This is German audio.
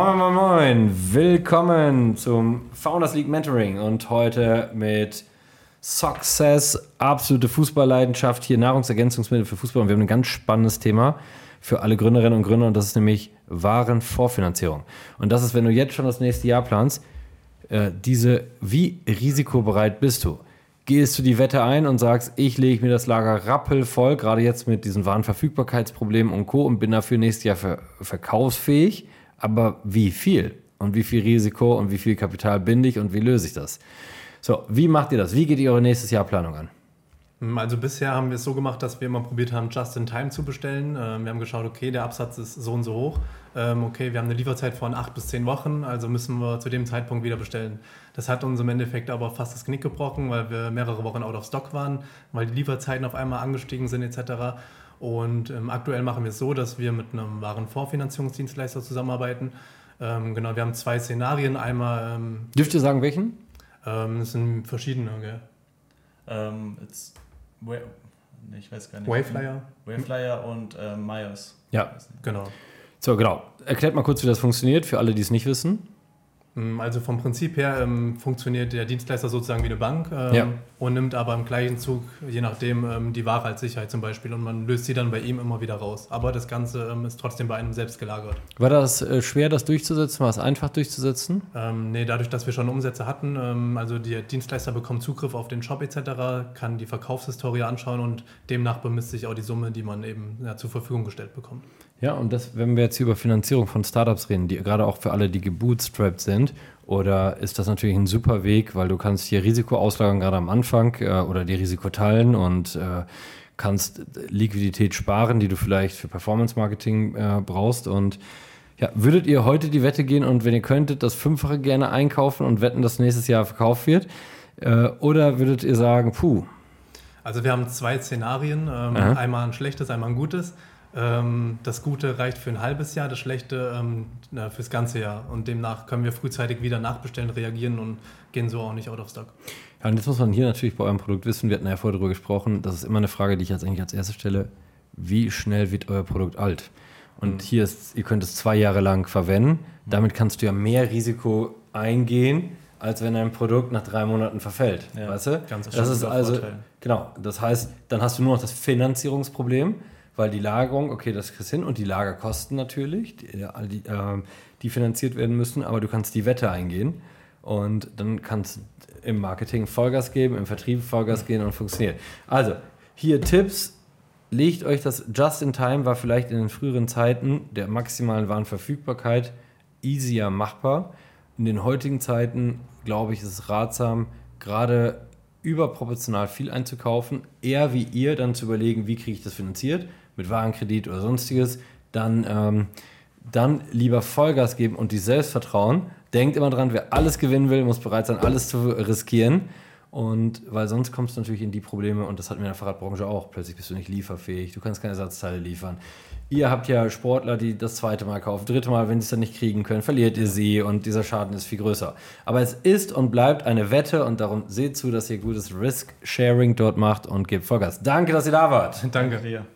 Moin, moin, moin. Willkommen zum Founders League Mentoring und heute mit Success, absolute Fußballleidenschaft, hier Nahrungsergänzungsmittel für Fußball und wir haben ein ganz spannendes Thema für alle Gründerinnen und Gründer und das ist nämlich Warenvorfinanzierung. Und das ist, wenn du jetzt schon das nächste Jahr planst, äh, diese, wie risikobereit bist du? Gehst du die Wette ein und sagst, ich lege mir das Lager rappelvoll, gerade jetzt mit diesen Warenverfügbarkeitsproblemen und Co. und bin dafür nächstes Jahr ver verkaufsfähig, aber wie viel? Und wie viel Risiko und wie viel Kapital binde ich und wie löse ich das? So, wie macht ihr das? Wie geht ihr eure nächstes Jahr Planung an? Also bisher haben wir es so gemacht, dass wir immer probiert haben, just in time zu bestellen. Ähm, wir haben geschaut, okay, der Absatz ist so und so hoch. Ähm, okay, wir haben eine Lieferzeit von acht bis zehn Wochen, also müssen wir zu dem Zeitpunkt wieder bestellen. Das hat uns im Endeffekt aber fast das Knick gebrochen, weil wir mehrere Wochen out of stock waren, weil die Lieferzeiten auf einmal angestiegen sind etc. Und ähm, aktuell machen wir es so, dass wir mit einem Warenvorfinanzierungsdienstleister zusammenarbeiten. Ähm, genau, wir haben zwei Szenarien. Einmal. Ähm, Dürft ihr sagen, welchen? Ähm, es sind verschiedene, gell? Ähm, it's Wave, nee, ich weiß gar nicht. Waveflyer. Waveflyer und äh, Myers. Ja, genau. So, genau. Erklärt mal kurz, wie das funktioniert, für alle, die es nicht wissen. Mm, also vom Prinzip her ähm, funktioniert der Dienstleister sozusagen wie eine Bank ähm, ja. und nimmt aber im gleichen Zug, je nachdem, ähm, die Ware als Sicherheit zum Beispiel und man löst sie dann bei ihm immer wieder raus. Aber das Ganze ähm, ist trotzdem bei einem selbst gelagert. War das äh, schwer, das durchzusetzen? War es einfach durchzusetzen? Ähm, nee, dadurch, dass wir schon Umsätze hatten, ähm, also der Dienstleister bekommt Zugriff auf den Shop etc., kann die Verkaufshistorie anschauen und demnach bemisst sich auch die Summe, die man eben ja, zur Verfügung gestellt bekommt. Ja, und das, wenn wir jetzt über Finanzierung von Startups reden, die gerade auch für alle, die gebootstrapped sind, oder ist das natürlich ein super Weg, weil du kannst hier Risiko auslagern, gerade am Anfang, äh, oder die Risiko teilen und äh, kannst Liquidität sparen, die du vielleicht für Performance-Marketing äh, brauchst. Und ja, würdet ihr heute die Wette gehen und wenn ihr könntet, das Fünffache gerne einkaufen und wetten, dass nächstes Jahr verkauft wird? Äh, oder würdet ihr sagen, puh? Also wir haben zwei Szenarien, ähm, einmal ein schlechtes, einmal ein gutes. Ähm, das Gute reicht für ein halbes Jahr, das Schlechte ähm, fürs ganze Jahr. Und demnach können wir frühzeitig wieder nachbestellen, reagieren und gehen so auch nicht out of stock. Ja, und jetzt muss man hier natürlich bei eurem Produkt wissen, wir hatten ja vorher darüber gesprochen, das ist immer eine Frage, die ich jetzt eigentlich als erste stelle, wie schnell wird euer Produkt alt? Und mhm. hier ist, ihr könnt es zwei Jahre lang verwenden, damit kannst du ja mehr Risiko eingehen, als wenn ein Produkt nach drei Monaten verfällt. Ja, weißt du? Ganz das ist also, Vorteil. genau, das heißt, dann hast du nur noch das Finanzierungsproblem weil die Lagerung, okay, das kriegst hin. Und die Lagerkosten natürlich, die, die, äh, die finanziert werden müssen, aber du kannst die Wette eingehen. Und dann kannst du im Marketing Vollgas geben, im Vertrieb Vollgas gehen und funktioniert. Also, hier Tipps, legt euch das Just in Time. War vielleicht in den früheren Zeiten der maximalen Warenverfügbarkeit easier machbar. In den heutigen Zeiten, glaube ich, ist es ratsam, gerade überproportional viel einzukaufen, eher wie ihr dann zu überlegen, wie kriege ich das finanziert mit Warenkredit oder sonstiges, dann, ähm, dann lieber Vollgas geben und die Selbstvertrauen. Denkt immer dran, wer alles gewinnen will, muss bereit sein, alles zu riskieren. Und weil sonst kommst du natürlich in die Probleme, und das hatten wir in der Fahrradbranche auch. Plötzlich bist du nicht lieferfähig, du kannst keine Ersatzteile liefern. Ihr habt ja Sportler, die das zweite Mal kaufen, dritte Mal, wenn sie es dann nicht kriegen können, verliert ihr sie und dieser Schaden ist viel größer. Aber es ist und bleibt eine Wette und darum seht zu, dass ihr gutes Risk-Sharing dort macht und gebt Vollgas. Danke, dass ihr da wart. Danke dir.